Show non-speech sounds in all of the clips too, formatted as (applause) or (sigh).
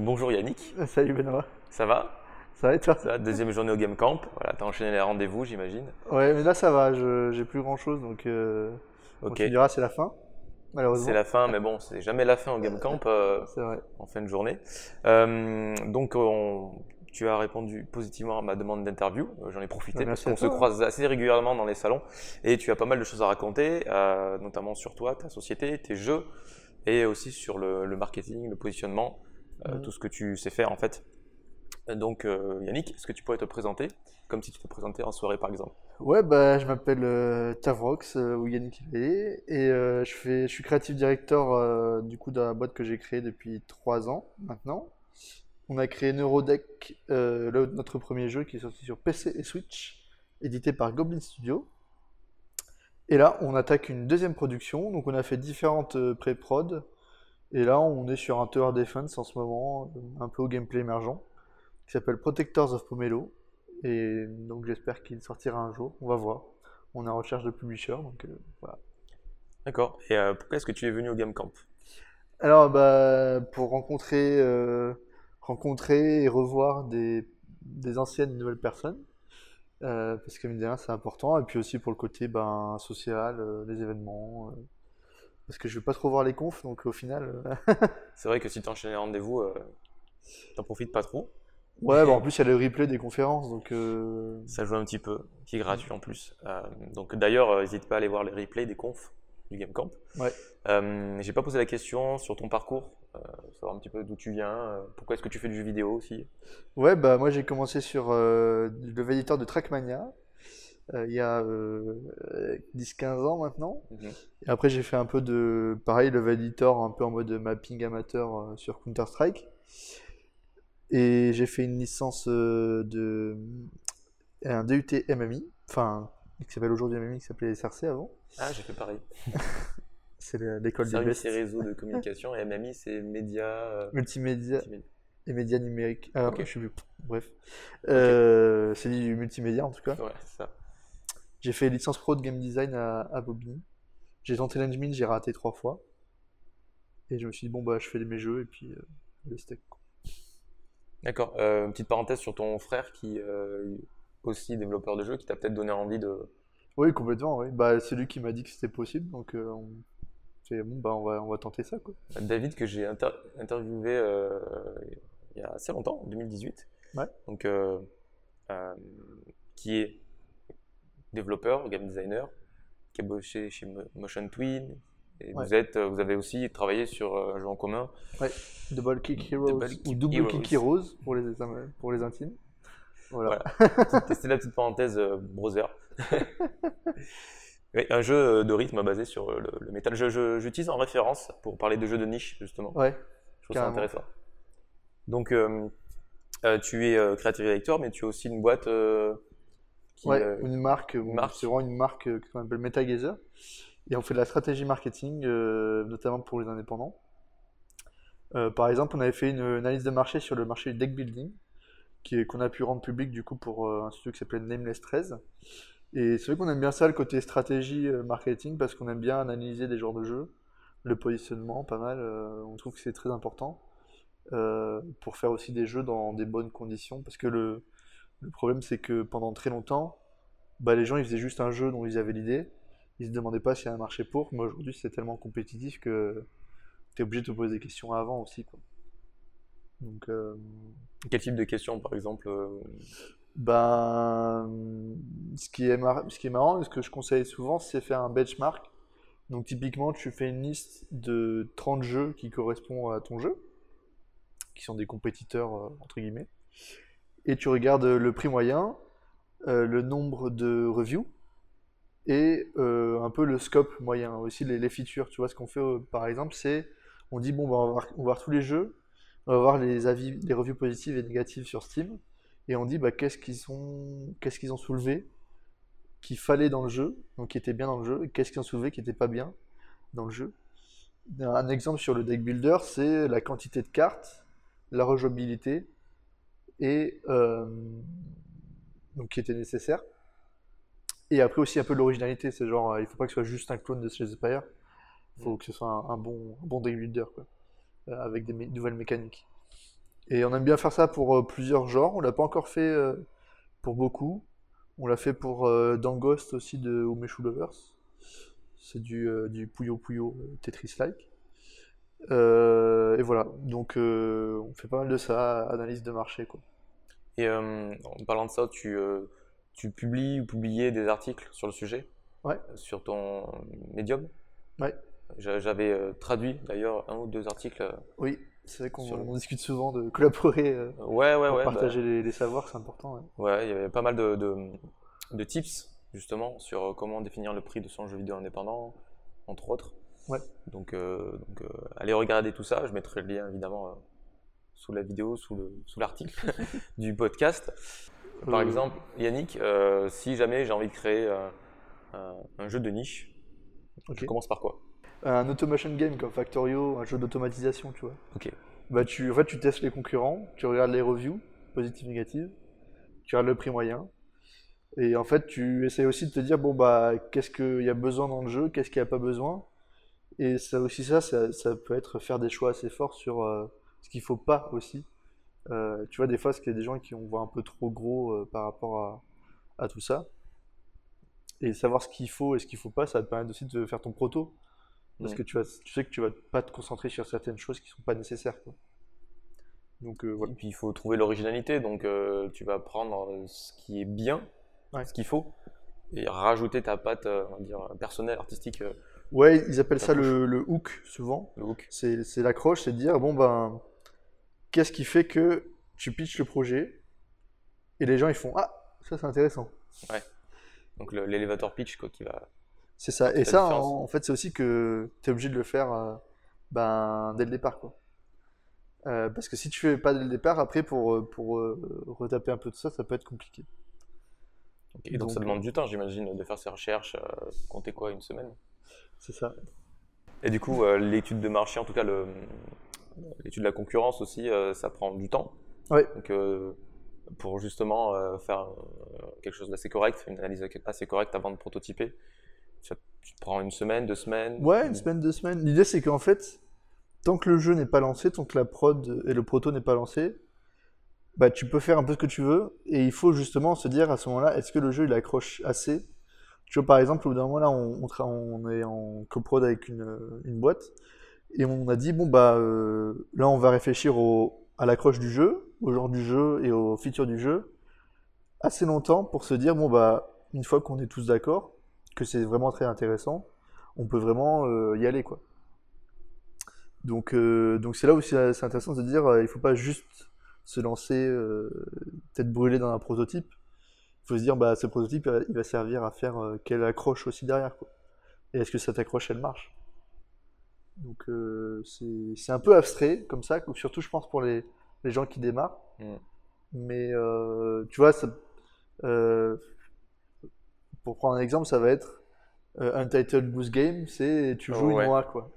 Bonjour Yannick, Salut Benoît, ça va? Ça va et toi? Ça va, Deuxième journée au Game Camp. Voilà, t'as enchaîné les rendez-vous, j'imagine. Ouais, mais là ça va, j'ai plus grand chose donc euh, on Ok. te dira c'est la fin, malheureusement. C'est la fin, mais bon, c'est jamais la fin au Game Camp euh, (laughs) C'est vrai. en fin de journée. Euh, donc, on- tu as répondu positivement à ma demande d'interview. Euh, J'en ai profité parce merci à qu'on se croise assez régulièrement dans les salons et tu as pas mal de choses à raconter, euh, notamment sur toi, ta société, tes jeux et aussi sur le, le marketing, le positionnement, euh, tout ce que tu sais faire en fait. Donc, euh, Yannick, est-ce que tu pourrais te présenter comme si tu te présentais en soirée par exemple? Ouais, bah je m'appelle euh, Tavrox euh, ou Yannick et euh, je fais, je suis creative director euh, du coup dans la boîte que j'ai créée depuis trois ans maintenant. On a créé Neurodeck, euh, le- notre premier jeu qui est sorti sur PC et Switch, édité par Goblin Studio. Et là, on attaque une deuxième production, donc on a fait différentes euh, pré-prod, et là on est sur un Tower Defense en ce moment, euh, un peu au gameplay émergent, qui s'appelle Protectors of Pomelo. Et donc j'espère qu'il sortira un jour, on va voir. On est en recherche de publisher, donc euh, voilà. D'accord. Et euh, pourquoi est-ce que tu es venu au Game Camp Alors bah pour rencontrer, euh, rencontrer et revoir des, des anciennes et nouvelles personnes, parce que mine de rien c'est important, et puis aussi pour le côté ben, social, les événements, parce que je vais pas trop voir les confs, donc au final, euh, (laughs) C'est vrai que si tu enchaînes les rendez-vous, euh, t'en profites pas trop. ouais, bah, en (laughs) plus il y a le replay des conférences, donc euh, Ça joue un petit peu, qui est gratuit en plus. Euh, donc d'ailleurs, n'hésite pas à aller voir les replays des confs du Game Camp. Ouais. J'ai pas posé la question sur ton parcours, savoir un petit peu d'où tu viens, pourquoi est-ce que tu fais du jeu vidéo aussi? Ouais, bah moi j'ai commencé sur le éditeur de Trackmania il y a euh, 10-15 ans maintenant. Mhm. Et après j'ai fait un peu de, pareil, le editor un peu en mode mapping amateur euh, sur Counter-Strike. Et j'ai fait une licence euh, de un DUT MMI, enfin qui s'appelle aujourd'hui MMI, qui s'appelait SRC avant. Ah, j'ai fait pareil. (laughs) C'est le- l'école des bestes. et réseaux de communication, et MMI, c'est média. euh, Multimédia multimédia. et médias numériques. Ah, Ok. je plus. Bref. Euh, c'est du multimédia en tout cas. Ouais, c'est ça. J'ai fait licence pro de game design à, à Bobigny. J'ai tenté l'engine, j'ai raté trois fois. Et je me suis dit, bon, bah, je fais mes jeux et puis euh, le steak. quoi. D'accord. Euh, une petite parenthèse sur ton frère qui euh, est aussi développeur de jeux, qui t'a peut-être donné envie de. Oui, complètement, oui. Bah, c'est lui qui m'a dit que c'était possible, donc euh, on... c'est bon, bah, on va, on va tenter ça, quoi. David que j'ai inter- interviewé euh, il y a assez longtemps, en 2018. Ouais. Donc, euh, qui est développeur, game designer, qui a bossé chez Mo- Motion Twin. Et Ouais. vous, êtes, euh, vous avez aussi travaillé sur euh, un jeu en commun. Double Kick Heroes Double ou Double Heroes. Kick Heroes pour les, pour les intimes. Voilà. C'était la petite parenthèse euh, browser. (laughs) Oui, un jeu euh, de rythme basé sur euh, le, le métal. J'utilise en référence pour parler de jeux de niche, justement. Ouais, Je trouve ça intéressant. Donc, euh, euh, tu es euh, creative director, mais tu as aussi une boîte euh, qui, ouais, euh, une marque, bon, marque. c'est vraiment une marque euh, qu'on appelle MetaGazer. Et on fait de la stratégie marketing, euh, notamment pour les indépendants. Euh, par exemple, on avait fait une, une analyse de marché sur le marché du deck building, qu'on a pu rendre public du coup pour un studio qui s'appelle Nameless 13. Et c'est vrai qu'on aime bien ça, le côté stratégie marketing, parce qu'on aime bien analyser des genres de jeux, le positionnement, pas mal. on trouve que c'est très important pour faire aussi des jeux dans des bonnes conditions, parce que le, le problème c'est que pendant très longtemps, bah, les gens ils faisaient juste un jeu dont ils avaient l'idée, ils se demandaient pas s'il y a un marché pour, mais aujourd'hui c'est tellement compétitif que tu es obligé de te poser des questions avant aussi. Quoi. Donc, euh, Quel type de questions, par exemple ben, ce qui est mar- ce qui est marrant, et ce que je conseille souvent, c'est faire un benchmark. Donc typiquement, tu fais une liste de 30 jeux qui correspondent à ton jeu, qui sont des compétiteurs, entre guillemets, et tu regardes le prix moyen, euh, le nombre de reviews, et euh, un peu le scope moyen, aussi les, features. Tu vois, ce qu'on fait, euh, par exemple, c'est, on dit, bon, on, va voir, on va voir tous les jeux, on va voir les avis, les reviews positives et négatives sur Steam, et on dit bah, qu'est-ce qu'ils ont, qu'est-ce qu'ils ont soulevé qu'il fallait dans le jeu, donc qui était bien dans le jeu, et qu'est-ce qu'ils ont soulevé qui n'était pas bien dans le jeu. Un exemple sur le deck builder, c'est la quantité de cartes, la rejouabilité, et euh, donc qui était nécessaire. Et après aussi un peu l'originalité, c'est genre, euh, il faut pas que ce soit juste un clone de Slay the Spire, il faut que ce soit un, un bon, un bon deck builder, quoi, euh, avec des mé- nouvelles mécaniques. Et on aime bien faire ça pour euh, plusieurs genres. On l'a pas encore fait euh, pour beaucoup. On l'a fait pour euh, Dangost aussi de Umeshu Lovers. C'est du, du Puyo Puyo Tetris-like. Euh, et voilà. Donc euh, on fait pas mal de ça, analyse de marché quoi. Et euh, en parlant de ça, tu, tu publies ou publiais des articles sur le sujet? Ouais. sur ton Medium. Ouais. J'a- J'avais euh, traduit d'ailleurs un ou deux articles. euh, Oui, c'est vrai qu'on le- discute souvent de collaborer euh, Ouais, ouais, pour ouais. bah, partager les, les savoirs, c'est important. ouais. Il y avait pas mal de, de, de tips justement sur comment définir le prix de son jeu vidéo indépendant, entre autres. Ouais. Donc, euh, donc euh, allez regarder tout ça. Je mettrai le lien évidemment euh, sous la vidéo, sous le, sous l'article (laughs) du podcast. Par exemple, Yannick, euh, si jamais j'ai envie de créer euh, un, un jeu de niche, Ok. je commence par quoi? Un automation game comme Factorio, un jeu d'automatisation, tu vois. Ok. Bah tu, en fait, tu testes les concurrents, tu regardes les reviews, positives, négatives, tu regardes le prix moyen, et en fait, tu essaies aussi de te dire, bon, bah, qu'est-ce qu'il y a besoin dans le jeu, qu'est-ce qu'il n'y a pas besoin, et ça aussi, ça, ça, ça peut être faire des choix assez forts sur euh, ce qu'il faut pas aussi. Euh, tu vois, des fois, parce qu'il y a des gens qui on voit un peu trop gros euh, par rapport à, à tout ça, et savoir ce qu'il faut et ce qu'il faut pas, ça va te permettre aussi de faire ton proto. Parce que tu, vas, tu sais que tu vas pas te concentrer sur certaines choses qui sont pas nécessaires. Quoi. Donc voilà. Et puis il faut trouver l'originalité, donc tu vas prendre ce qui est bien, Ouais. ce qu'il faut, et rajouter ta patte, on va dire, personnelle, artistique, Ouais, ils appellent Ça ça le, le hook souvent. le hook. C'est l'accroche, c'est de dire bon ben qu'est-ce qui fait que tu pitches le projet et les gens ils font ah ça c'est intéressant. Donc le- l'élévateur pitch quoi, qui va. C'est ça. Et ça en, en fait c'est aussi que tu es obligé de le faire euh, ben, dès le départ quoi. Euh, parce que si tu fais pas dès le départ, après pour, euh, pour euh, retaper un peu tout ça, ça peut être compliqué. Et donc, ça Donc, demande du temps, j'imagine, de faire ces recherches. compter quoi, une semaine? C'est ça. Et du coup, euh, l'étude de marché, en tout cas l'étude de la concurrence aussi, euh, ça prend du temps. Ouais. Donc euh, pour justement faire quelque chose d'assez correct, une analyse assez correcte avant de prototyper, ça prends une semaine, deux semaines. Ouais, une semaine, deux semaines. L'idée, c'est qu'en fait, tant que le jeu n'est pas lancé, tant que la prod et le proto n'est pas lancé, bah, tu peux faire un peu ce que tu veux. Et il faut justement se dire à ce moment-là, est-ce que le jeu il accroche assez Tu vois, par exemple, au bout d'un moment, là, on, est en coprod avec une, boîte. Et on a dit, bon, bah, euh, là, on va réfléchir à l'accroche du jeu, au genre du jeu et aux features du jeu, assez longtemps pour se dire, bon, bah, une fois qu'on est tous d'accord, que c'est vraiment très intéressant, on peut vraiment euh, y aller, quoi. Donc, euh, donc c'est là où c'est intéressant de se dire, il faut pas juste se lancer tête brûlée dans un prototype. Il faut se dire, bah, ce prototype, il va servir à faire euh, quelle accroche aussi derrière, quoi. Et est-ce que cette accroche, elle marche? Donc, euh, c'est c'est un peu abstrait, comme ça, surtout, je pense, pour les, les gens qui démarrent. Mm. Mais, euh, tu vois, ça, euh, pour prendre un exemple, ça va être euh, Untitled Goose Game, c'est tu joues Ouais. une noix, quoi.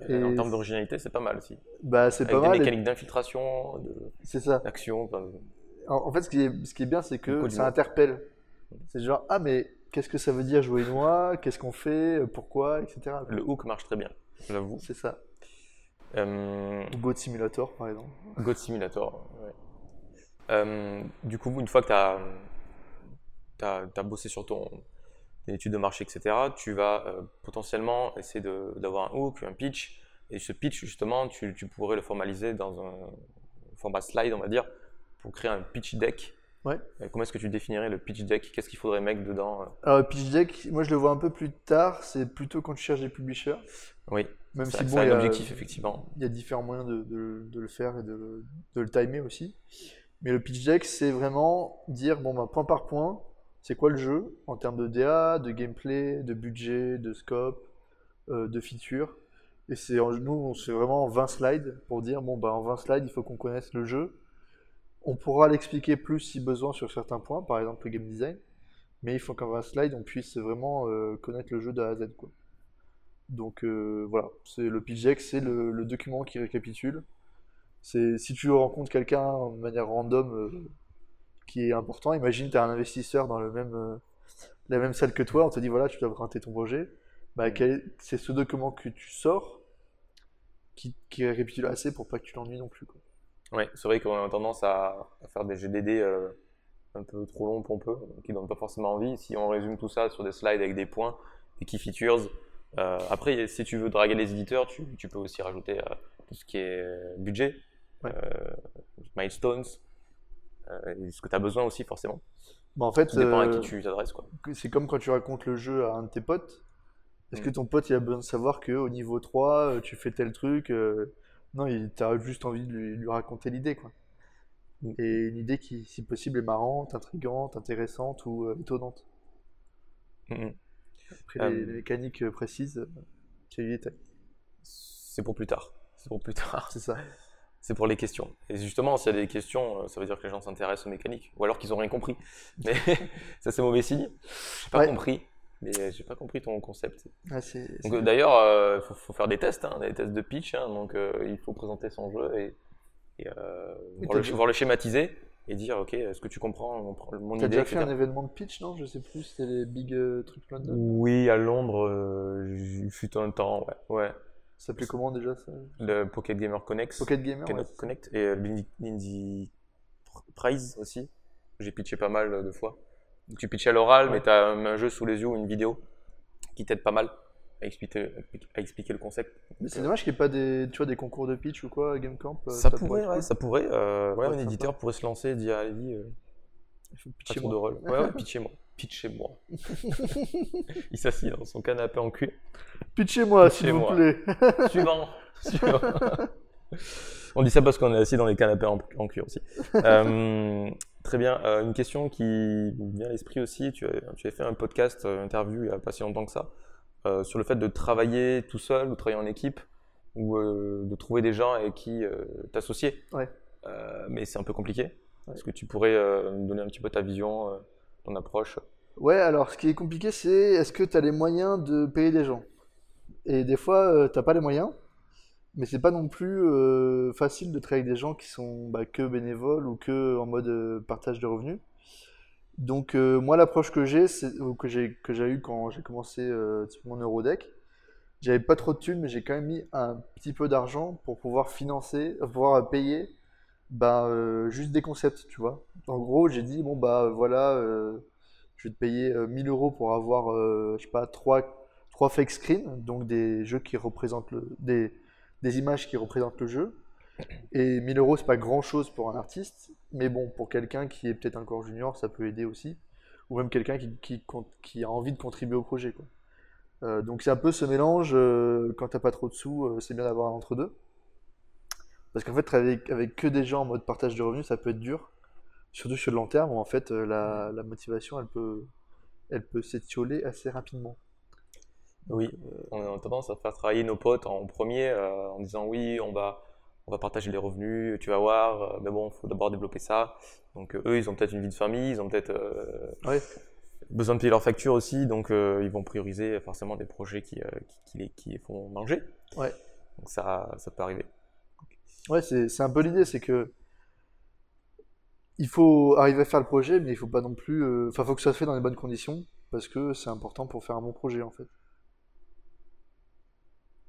En termes d'originalité, c'est pas mal aussi. Bah, c'est Avec pas des mal. et- mécaniques d'infiltration, de- C'est ça. d'action. En, en fait, ce qui est, ce qui est bien, c'est que ça interpelle. C'est genre, ah, mais qu'est-ce que ça veut dire jouer une? Qu'est-ce qu'on fait? Pourquoi? Etc. le hook marche très bien, j'avoue. C'est ça. Euh, Goat Simulator, par exemple. God Simulator. ouais. Euh, du coup, une fois que tu as, bossé sur ton tes études de marché, etc., tu vas euh, potentiellement essayer de- d'avoir un hook, un pitch. Et ce pitch, justement, tu, tu pourrais le formaliser dans un format slide, on va dire, pour créer un pitch deck. Ouais. Euh, comment est-ce que tu définirais le pitch deck? Qu'est-ce qu'il faudrait mettre dedans euh? Alors, le pitch deck, moi, je le vois un peu plus tard. C'est plutôt quand tu cherches des publishers. Oui, Même si, bon, y un a- objectif, effectivement. Il y a différents moyens de, de- de le faire et de, le- de le timer aussi. Mais le pitch deck, c'est vraiment dire, bon, bah, point par point, c'est quoi le jeu en termes de DA, de gameplay, de budget, de scope, euh, de features. Et c'est, nous, on se fait vraiment 20 slides pour dire, bon, bah, en 20 slides, il faut qu'on connaisse le jeu. On pourra l'expliquer plus si besoin sur certains points, par exemple le game design. Mais il faut qu'en 20 slides, on puisse vraiment euh, connaître le jeu de A à Z, quoi. Donc euh, voilà, c'est le pitch deck, c'est le, le document qui récapitule. C'est si tu rencontres quelqu'un de manière random euh, qui est important, imagine tu as un investisseur dans le même, la même salle que toi, on te dit voilà, tu dois présenter ton projet. Bah, c'est ce document que tu sors qui, qui récapitule assez pour pas que tu l'ennuies non plus. Quoi. Ouais, c'est vrai qu'on a tendance à, à faire des GDD euh, un peu trop longs, pompeux, qui donnent pas forcément envie. Si on résume tout ça sur des slides avec des points, des key features, euh, après, si tu veux draguer les éditeurs, tu, tu peux aussi rajouter euh, tout ce qui est budget, Ouais. euh, milestones, euh, et ce que tu as besoin aussi forcément. Bah, en fait, Ça dépend à qui tu t'adresses. quoi. que- c'est comme quand tu racontes le jeu à un de tes potes. Est-ce Mm. que ton pote il a besoin de savoir qu'au niveau 3, euh, tu fais tel truc euh, Non, il t'as juste envie de lui, lui raconter l'idée, quoi. Mm. Et une idée qui, si possible, est marrante, intrigante, intéressante ou euh, étonnante. Mhm. Après, Euh, les, les mécaniques précises, euh, c'est pour plus tard. C'est pour plus tard. C'est ça. (laughs) C'est pour les questions. Et justement, s'il y a des questions, ça veut dire que les gens s'intéressent aux mécaniques. Ou alors qu'ils ont rien compris. Mais (laughs) ça, c'est mauvais signe. Pas Ouais. compris. Mais j'ai pas compris ton concept. C'est- euh, D'ailleurs, il faut, faut faire des tests, hein, des tests de pitch. hein. donc, euh, il faut présenter son jeu et, et, euh, voir, le, t'as- voir le schématiser et dire Ok, est-ce que tu comprends mon, mon T'as idée déjà fait etc. un événement de pitch, non? Je sais plus, c'était les Big euh, Trucs London. Oui, à Londres, euh, il fut un temps. Ouais. ouais. Ça s'appelait comment déjà ça? Le Pocket Gamer Connect. Pocket Gamer, ouais. Connect, et euh, l'Indie- Prize aussi. J'ai pitché pas mal euh, de fois. Tu pitches à l'oral, Ouais. mais tu as un, jeu sous les yeux ou une vidéo qui t'aide pas mal à expliquer, à expliquer le concept. Mais c'est euh, dommage qu'il n'y ait pas des, tu vois, des concours de pitch ou quoi à GameCamp. euh, ça, pourrait ouais, ça pourrait. euh, ouais, Ouais, un sympa. éditeur pourrait se lancer et dire allez-y, euh, Il faut pitcher de rôle. Ouais, ouais, pitchez-moi. (laughs) Pitchez-moi. Il s'assied dans son canapé en cuir. Pitchez-moi, s'il vous plaît. (laughs) Suivant. Suivant. (laughs) On dit ça parce qu'on est assis dans les canapés en, en cuir aussi. Très bien. Euh, une question qui me vient à l'esprit aussi. Tu, as- tu avais fait un podcast, euh, interview, il n'y a pas si longtemps que ça, euh, sur le fait de travailler tout seul ou travailler en équipe ou euh, de trouver des gens avec qui t'associer. Ouais. Mais c'est un peu compliqué. Ouais. Est-ce que tu pourrais nous donner un petit peu ta vision, ton approche? Ouais, alors ce qui est compliqué, c'est est-ce que tu as les moyens de payer des gens? Et des fois, euh, t'as pas les moyens, mais c'est pas non plus euh, facile de travailler avec des gens qui sont bah, que bénévoles ou que en mode euh, partage de revenus. Donc euh, moi, l'approche que j'ai, que j'ai que j'ai eu quand j'ai commencé typiquement Neurodeck, j'avais pas trop de thunes, mais j'ai quand même mis un petit peu d'argent pour pouvoir financer, pouvoir payer bah, juste des concepts, tu vois. En gros, j'ai dit bon bah voilà. je vais te payer euh, 1000 euros pour avoir, je sais pas, 3, trois fake screens, donc des jeux qui représentent le, des, des images qui représentent le jeu. Et 1000 euros, c'est pas grand chose pour un artiste, mais bon, pour quelqu'un qui est peut-être encore junior, ça peut aider aussi. Ou même quelqu'un qui, a envie de contribuer au projet, quoi. Euh, donc c'est un peu ce mélange, euh, quand t'as pas trop de sous, euh, c'est bien d'avoir entre-deux. Parce qu'en fait, avec, avec que des gens en mode partage de revenus, ça peut être dur. Surtout sur le long terme, où en fait, la, motivation, elle peut s'étioler assez rapidement. Oui, on a tendance à faire travailler nos potes en premier euh, en disant oui, on va, on va partager les revenus, tu vas voir, euh, mais bon, il faut d'abord développer ça. Donc euh, eux, ils ont peut-être une vie de famille, ils ont peut-être euh, Ouais. besoin de payer leurs factures aussi, donc euh, ils vont prioriser forcément des projets qui, euh, qui, qui les, qui les font manger. Ouais. Donc ça, ça peut arriver. Ouais, c'est, c'est un peu l'idée, c'est que il faut arriver à faire le projet, mais il faut pas non plus. euh, Enfin, faut que ça se fait dans les bonnes conditions, parce que c'est important pour faire un bon projet, en fait.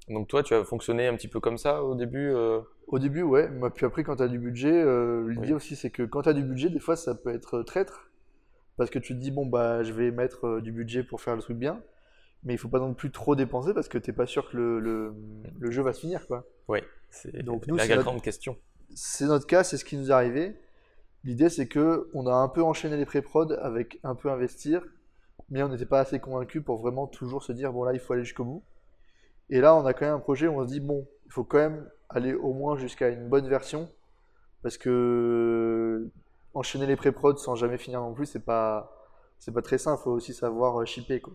Donc toi, tu as fonctionné un petit peu comme ça au début euh, Au début, ouais, mais puis après, quand tu as du budget, euh, l'idée Oui. aussi, c'est que quand tu as du budget, des fois, ça peut être euh, traître, parce que tu te dis, bon, bah, je vais mettre euh, du budget pour faire le truc bien, mais il faut pas non plus trop dépenser, parce que t'es pas sûr que le, le, le jeu va se finir, quoi. Oui, c'est Donc, nous, la c'est notre- grande question. C'est notre cas, c'est ce qui nous est arrivé. L'idée, c'est que on a un peu enchaîné les pré-prod avec un peu investir, mais on n'était pas assez convaincu pour vraiment toujours se dire, bon là, il faut aller jusqu'au bout. Et là, on a quand même un projet où on se dit, bon, il faut quand même aller au moins jusqu'à une bonne version, parce que enchaîner les pré-prod sans jamais finir non plus, c'est pas, c'est pas très simple. Il faut aussi savoir euh, shipper, quoi.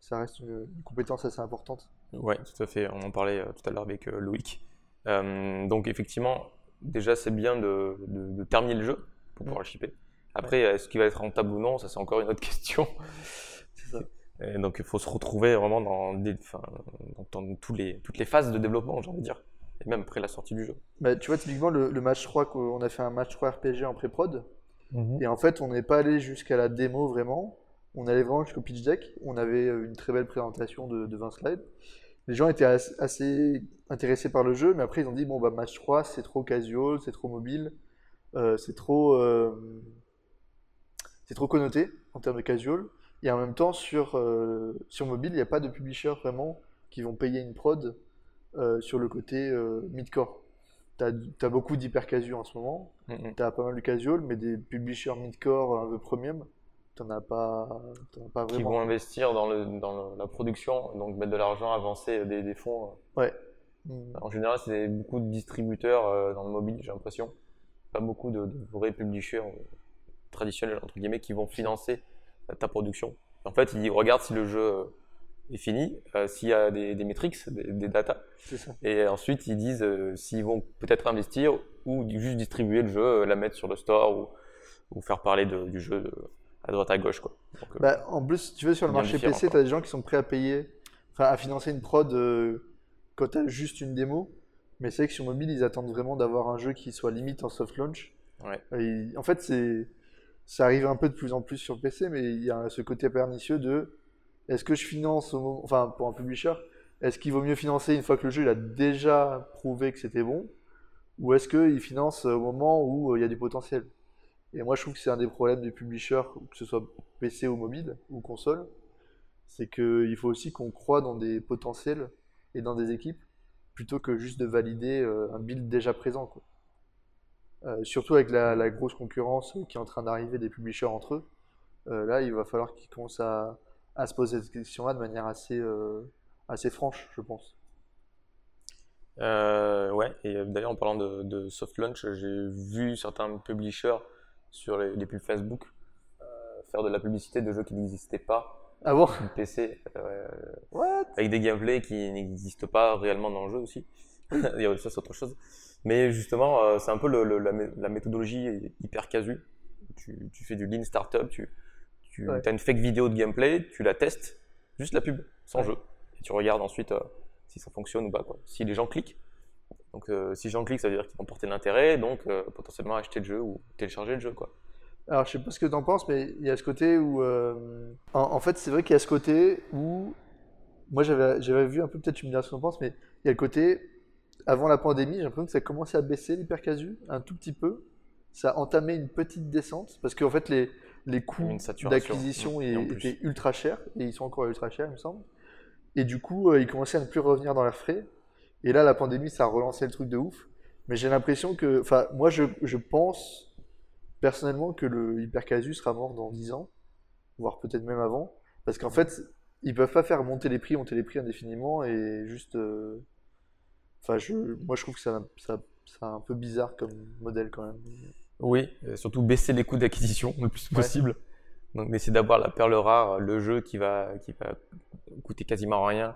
Ça reste une, une compétence assez importante. Oui, tout à fait. On en parlait euh, tout à l'heure avec euh, Loïc. Euh, donc effectivement, déjà c'est bien de, de- de terminer le jeu pour Mm. pouvoir le shipper. Après, est-ce qu'il va être rentable ou non, ça c'est encore une autre (laughs) question. C'est ça. Et donc il faut se retrouver vraiment dans, des- enfin, dans, dans tous les, toutes les phases de développement, j'ai envie de dire. Et même après la sortie du jeu. Bah, tu vois, typiquement, le, le match 3, qu'on a fait un match 3 RPG en pré-prod. Mhm. Et en fait, on n'est pas allé jusqu'à la démo vraiment. On allait vraiment jusqu'au pitch deck. On avait une très belle présentation de, de 20 slides. les gens étaient as- assez intéressés par le jeu, mais après ils ont dit bon bah match 3 c'est trop casual, c'est trop mobile, euh, c'est trop euh, c'est trop connoté en termes de casual. Et en même temps sur euh, sur mobile il n'y a pas de publishers vraiment qui vont payer une prod euh, sur le côté euh, mid-core. T'as, t'as beaucoup d'hyper casual en ce moment, Mhm. t'as pas mal de casual, mais des publishers mid-core un peu premium, t'en as pas, t'en as pas Qui vraiment. vont investir dans, le, dans le- la production, donc mettre de l'argent, avancer des, des fonds. Ouais. Mm. En général, c'est beaucoup de distributeurs euh, dans le mobile, j'ai l'impression. Pas beaucoup de, de vrais publishers euh, traditionnels, entre guillemets, qui vont financer euh, ta production. En fait, ils regardent si le jeu euh, est fini, euh, s'il y a des, des metrics, des, des data, C'est ça. et ensuite ils disent euh, s'ils vont peut-être investir ou juste distribuer le jeu, la mettre sur le store ou, ou faire parler de- du jeu de- à droite à gauche. Quoi. Donc, Bah, en plus, si tu veux, sur le marché PC, tu as des gens qui sont prêts à payer, enfin à financer une prod euh, quand tu as juste une démo. Mais c'est vrai que sur mobile, ils attendent vraiment d'avoir un jeu qui soit limite en soft launch. Ouais. Et en fait, c'est, ça arrive un peu de plus en plus sur PC, mais il y a ce côté pernicieux de est-ce que je finance, au moment- enfin pour un publisher, est-ce qu'il vaut mieux financer une fois que le jeu il a déjà prouvé que c'était bon, ou est-ce qu'il finance au moment où euh, il y a du potentiel? Et moi, je trouve que c'est un des problèmes des publishers, que ce soit PC ou mobile ou console, c'est qu'il faut aussi qu'on croit dans des potentiels et dans des équipes plutôt que juste de valider euh, un build déjà présent, quoi. Euh, surtout avec la, la grosse concurrence qui est en train d'arriver des publishers entre eux, euh, là, il va falloir qu'ils commencent à, à se poser cette question-là de manière assez, euh, assez franche, je pense. Euh, ouais, et d'ailleurs en parlant de, de soft launch, j'ai vu certains publishers sur les, les pubs Facebook euh, faire de la publicité de jeux qui n'existaient pas Ah bon? sur PC, euh, What? avec des gameplays qui n'existent pas réellement dans le jeu aussi. (laughs) Ça, c'est autre chose. Mais justement, euh, c'est un peu le- le- la, mé- la méthodologie hyper casu. Tu, tu fais du lean startup, tu, tu Ouais. as une fake vidéo de gameplay, tu la testes, juste la pub, sans Ouais. jeu. Et tu regardes ensuite euh, si ça fonctionne ou pas. Quoi. Si les gens cliquent, donc euh, si les gens cliquent, ça veut dire qu'ils vont porter l'intérêt, donc euh, potentiellement acheter le jeu ou télécharger le jeu. Quoi. Alors, je sais pas ce que tu en penses, mais il y a ce côté où. En, en fait, c'est vrai qu'il y a ce côté où. Moi, j'avais j'avais vu un peu, peut-être tu me diras ce que tu en penses, mais il y a le côté. Avant la pandémie, j'ai l'impression que ça commençait à baisser l'hypercasu, un tout petit peu. Ça a entamé une petite descente, parce qu'en fait, les, les coûts d'acquisition étaient ultra chers, et ils sont encore ultra chers, il me semble. Et du coup, euh, ils commençaient à ne plus revenir dans leurs frais. Et là, la pandémie, ça a relancé le truc de ouf. Mais j'ai l'impression que. Enfin, moi, je, je pense personnellement que le hypercasu sera mort dans 10 ans, voire peut-être même avant, parce qu'en fait, ils peuvent pas faire monter les prix, monter les prix indéfiniment et juste. euh, Enfin, je, moi je trouve que ça, ça, c'est un peu bizarre comme modèle quand même. Oui, surtout baisser les coûts d'acquisition le plus Ouais. possible. Donc d'essayer d'avoir la perle rare, le jeu qui va, qui va coûter quasiment rien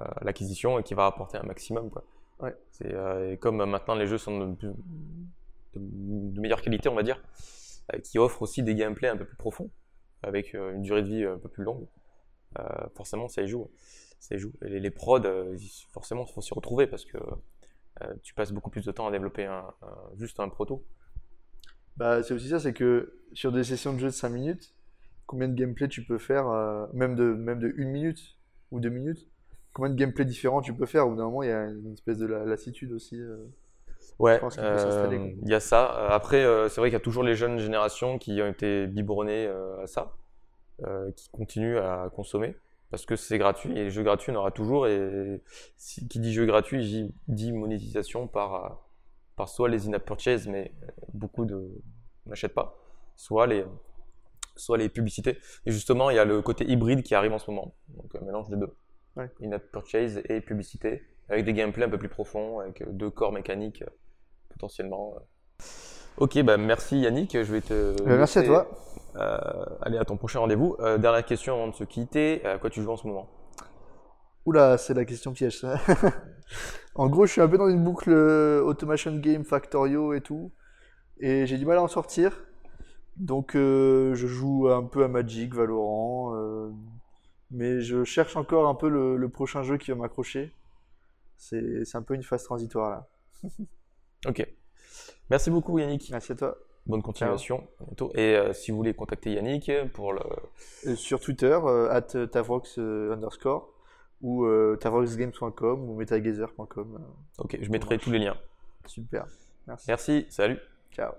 euh, l'acquisition et qui va rapporter un maximum. Quoi. Ouais. C'est, euh, et comme maintenant les jeux sont de, de- de meilleure qualité, on va dire, euh, qui offrent aussi des gameplays un peu plus profonds, avec euh, une durée de vie un peu plus longue, forcément ça y joue. Les, les prods, euh, forcément, il faut s'y retrouver parce que euh, tu passes beaucoup plus de temps à développer un, un- juste un proto. Bah, c'est aussi ça, c'est que sur des sessions de jeu de 5 minutes, combien de gameplay tu peux faire, euh, même de, même de 1 minute ou 2 minutes, combien de gameplay différents tu peux faire? Au bout d'un moment, il y a une espèce de la- lassitude aussi. euh. Ouais, il y a ça. Après, c'est vrai qu'il y a toujours les jeunes générations qui ont été biberonnées à ça, qui continuent à consommer parce que c'est gratuit et les jeux gratuits, en aura toujours. Et si- qui dit jeu gratuit, dit monétisation par, euh, par soit les in-app purchases, mais euh, beaucoup de n'achètent pas, soit les, soit les publicités. Et justement, il y a le côté hybride qui arrive en ce moment, donc un mélange des deux. Ouais. In-app purchase et publicité, avec des gameplays un peu plus profonds, avec euh, deux corps mécaniques euh, potentiellement. euh. Ok, bah merci Yannick, je vais te. Euh, merci à toi. Euh, aller à ton prochain rendez-vous. Euh, dernière question avant de se quitter, à quoi tu joues en ce moment? Oula, c'est la question piège ça. (laughs) en gros, je suis un peu dans une boucle euh, Automation Game, Factorio et tout. Et j'ai du mal à en sortir. Donc euh, je joue un peu à Magic, Valorant. euh, mais je cherche encore un peu le, le prochain jeu qui va m'accrocher. C'est un peu une phase transitoire là. (laughs) Ok. Merci beaucoup Yannick. Merci à toi. Bonne continuation. Bientôt. Et euh, si vous voulez contacter Yannick pour le. Euh, sur Twitter, euh, at tavrox underscore. ou tavoxgames.com ou metagazer.com. Ok, je mettrai tous les liens. Super. Merci. Merci, salut. Ciao.